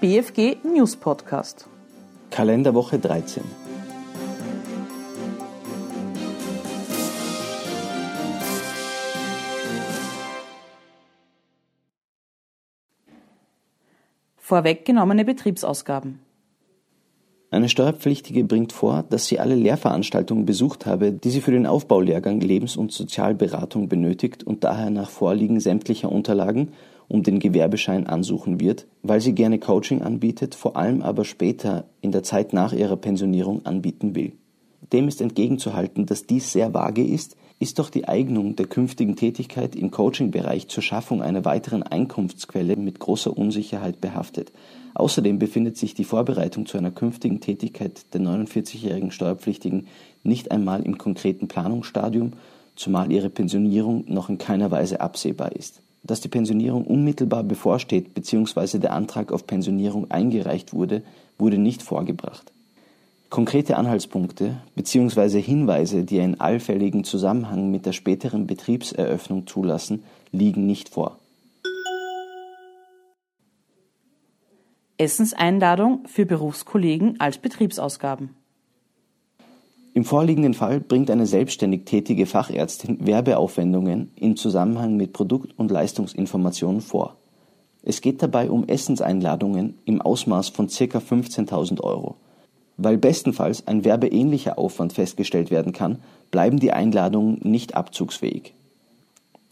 BFG News Podcast. Kalenderwoche 13. Vorweggenommene Betriebsausgaben. Eine Steuerpflichtige bringt vor, dass sie alle Lehrveranstaltungen besucht habe, die sie für den Aufbaulehrgang Lebens- und Sozialberatung benötigt und daher nach Vorliegen sämtlicher Unterlagen um den Gewerbeschein ansuchen wird, weil sie gerne Coaching anbietet, vor allem aber später in der Zeit nach ihrer Pensionierung anbieten will. Dem ist entgegenzuhalten, dass dies sehr vage ist, ist doch die Eignung der künftigen Tätigkeit im Coaching-Bereich zur Schaffung einer weiteren Einkunftsquelle mit großer Unsicherheit behaftet. Außerdem befindet sich die Vorbereitung zu einer künftigen Tätigkeit der 49-jährigen Steuerpflichtigen nicht einmal im konkreten Planungsstadium, zumal ihre Pensionierung noch in keiner Weise absehbar ist. Dass die Pensionierung unmittelbar bevorsteht bzw. der Antrag auf Pensionierung eingereicht wurde, wurde nicht vorgebracht. Konkrete Anhaltspunkte bzw. Hinweise, die einen allfälligen Zusammenhang mit der späteren Betriebseröffnung zulassen, liegen nicht vor. Essenseinladung für Berufskollegen als Betriebsausgaben. Im vorliegenden Fall bringt eine selbstständig tätige Fachärztin Werbeaufwendungen im Zusammenhang mit Produkt- und Leistungsinformationen vor. Es geht dabei um Essenseinladungen im Ausmaß von ca. 15.000 Euro. Weil bestenfalls ein werbeähnlicher Aufwand festgestellt werden kann, bleiben die Einladungen nicht abzugsfähig.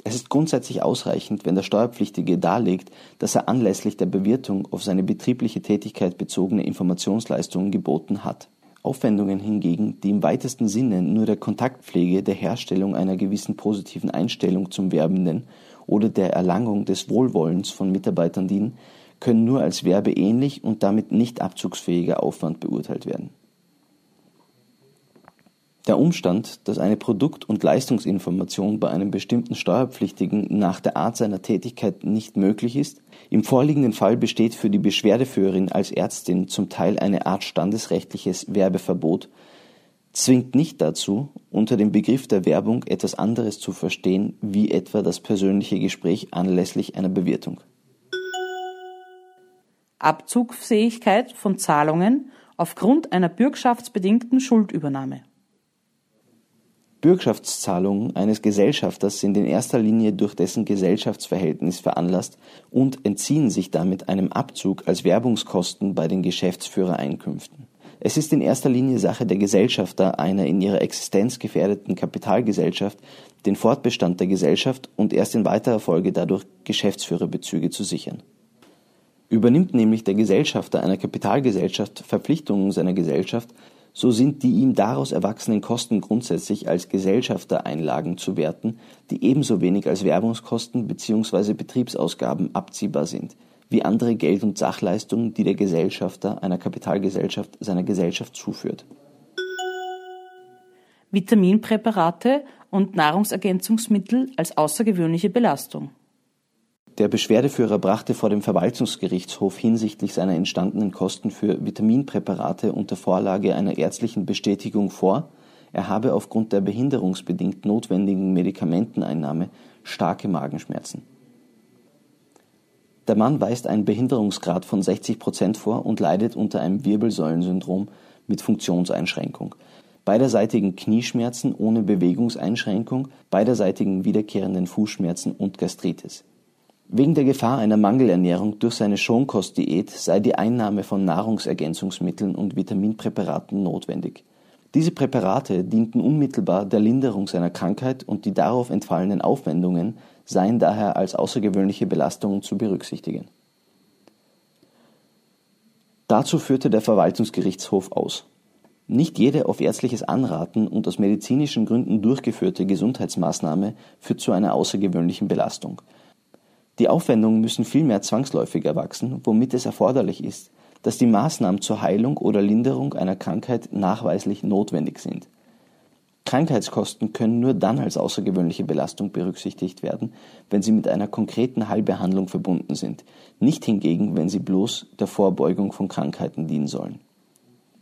Es ist grundsätzlich ausreichend, wenn der Steuerpflichtige darlegt, dass er anlässlich der Bewirtung auf seine betriebliche Tätigkeit bezogene Informationsleistungen geboten hat. Aufwendungen hingegen, die im weitesten Sinne nur der Kontaktpflege, der Herstellung einer gewissen positiven Einstellung zum Werbenden oder der Erlangung des Wohlwollens von Mitarbeitern dienen, können nur als werbeähnlich und damit nicht abzugsfähiger Aufwand beurteilt werden. Der Umstand, dass eine Produkt- und Leistungsinformation bei einem bestimmten Steuerpflichtigen nach der Art seiner Tätigkeit nicht möglich ist, im vorliegenden Fall besteht für die Beschwerdeführerin als Ärztin zum Teil eine Art standesrechtliches Werbeverbot, zwingt nicht dazu, unter dem Begriff der Werbung etwas anderes zu verstehen, wie etwa das persönliche Gespräch anlässlich einer Bewirtung. Abzugsfähigkeit von Zahlungen aufgrund einer bürgschaftsbedingten Schuldübernahme. Bürgschaftszahlungen eines Gesellschafters sind in erster Linie durch dessen Gesellschaftsverhältnis veranlasst und entziehen sich damit einem Abzug als Werbungskosten bei den Geschäftsführereinkünften. Es ist in erster Linie Sache der Gesellschafter einer in ihrer Existenz gefährdeten Kapitalgesellschaft, den Fortbestand der Gesellschaft und erst in weiterer Folge dadurch Geschäftsführerbezüge zu sichern. Übernimmt nämlich der Gesellschafter einer Kapitalgesellschaft Verpflichtungen seiner Gesellschaft, so sind die ihm daraus erwachsenen Kosten grundsätzlich als Gesellschaftereinlagen zu werten, die ebenso wenig als Werbungskosten bzw. Betriebsausgaben abziehbar sind, wie andere Geld- und Sachleistungen, die der Gesellschafter einer Kapitalgesellschaft seiner Gesellschaft zuführt. Vitaminpräparate und Nahrungsergänzungsmittel als außergewöhnliche Belastung. Der Beschwerdeführer brachte vor dem Verwaltungsgerichtshof hinsichtlich seiner entstandenen Kosten für Vitaminpräparate unter Vorlage einer ärztlichen Bestätigung vor, er habe aufgrund der behinderungsbedingt notwendigen Medikamenteneinnahme starke Magenschmerzen. Der Mann weist einen Behinderungsgrad von 60 Prozent vor und leidet unter einem Wirbelsäulensyndrom mit Funktionseinschränkung, beiderseitigen Knieschmerzen ohne Bewegungseinschränkung, beiderseitigen wiederkehrenden Fußschmerzen und Gastritis. Wegen der Gefahr einer Mangelernährung durch seine Schonkostdiät sei die Einnahme von Nahrungsergänzungsmitteln und Vitaminpräparaten notwendig. Diese Präparate dienten unmittelbar der Linderung seiner Krankheit und die darauf entfallenen Aufwendungen seien daher als außergewöhnliche Belastungen zu berücksichtigen. Dazu führte der Verwaltungsgerichtshof aus. Nicht jede auf ärztliches Anraten und aus medizinischen Gründen durchgeführte Gesundheitsmaßnahme führt zu einer außergewöhnlichen Belastung. Die Aufwendungen müssen vielmehr zwangsläufig erwachsen, womit es erforderlich ist, dass die Maßnahmen zur Heilung oder Linderung einer Krankheit nachweislich notwendig sind. Krankheitskosten können nur dann als außergewöhnliche Belastung berücksichtigt werden, wenn sie mit einer konkreten Heilbehandlung verbunden sind, nicht hingegen, wenn sie bloß der Vorbeugung von Krankheiten dienen sollen.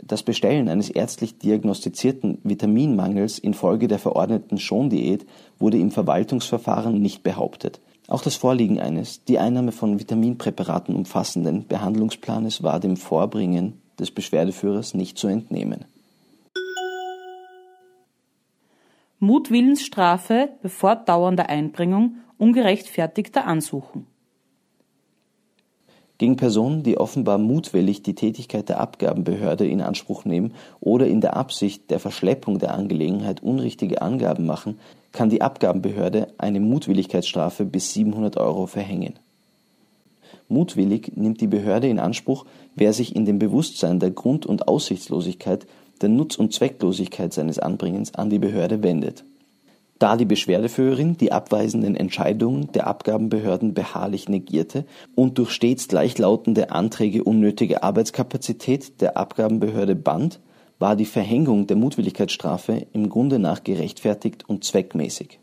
Das Bestellen eines ärztlich diagnostizierten Vitaminmangels infolge der verordneten Schondiät wurde im Verwaltungsverfahren nicht behauptet. Auch das Vorliegen eines die Einnahme von Vitaminpräparaten umfassenden Behandlungsplanes war dem Vorbringen des Beschwerdeführers nicht zu entnehmen. Mutwillensstrafe bei fortdauernder Einbringung ungerechtfertigter Ansuchen. Gegen Personen, die offenbar mutwillig die Tätigkeit der Abgabenbehörde in Anspruch nehmen oder in der Absicht der Verschleppung der Angelegenheit unrichtige Angaben machen, kann die Abgabenbehörde eine Mutwilligkeitsstrafe bis 700 Euro verhängen. Mutwillig nimmt die Behörde in Anspruch, wer sich in dem Bewusstsein der Grund- und Aussichtslosigkeit, der Nutz- und Zwecklosigkeit seines Anbringens an die Behörde wendet. Da die Beschwerdeführerin die abweisenden Entscheidungen der Abgabenbehörden beharrlich negierte und durch stets gleichlautende Anträge unnötige Arbeitskapazität der Abgabenbehörde band war die Verhängung der Mutwilligkeitsstrafe im Grunde nach gerechtfertigt und zweckmäßig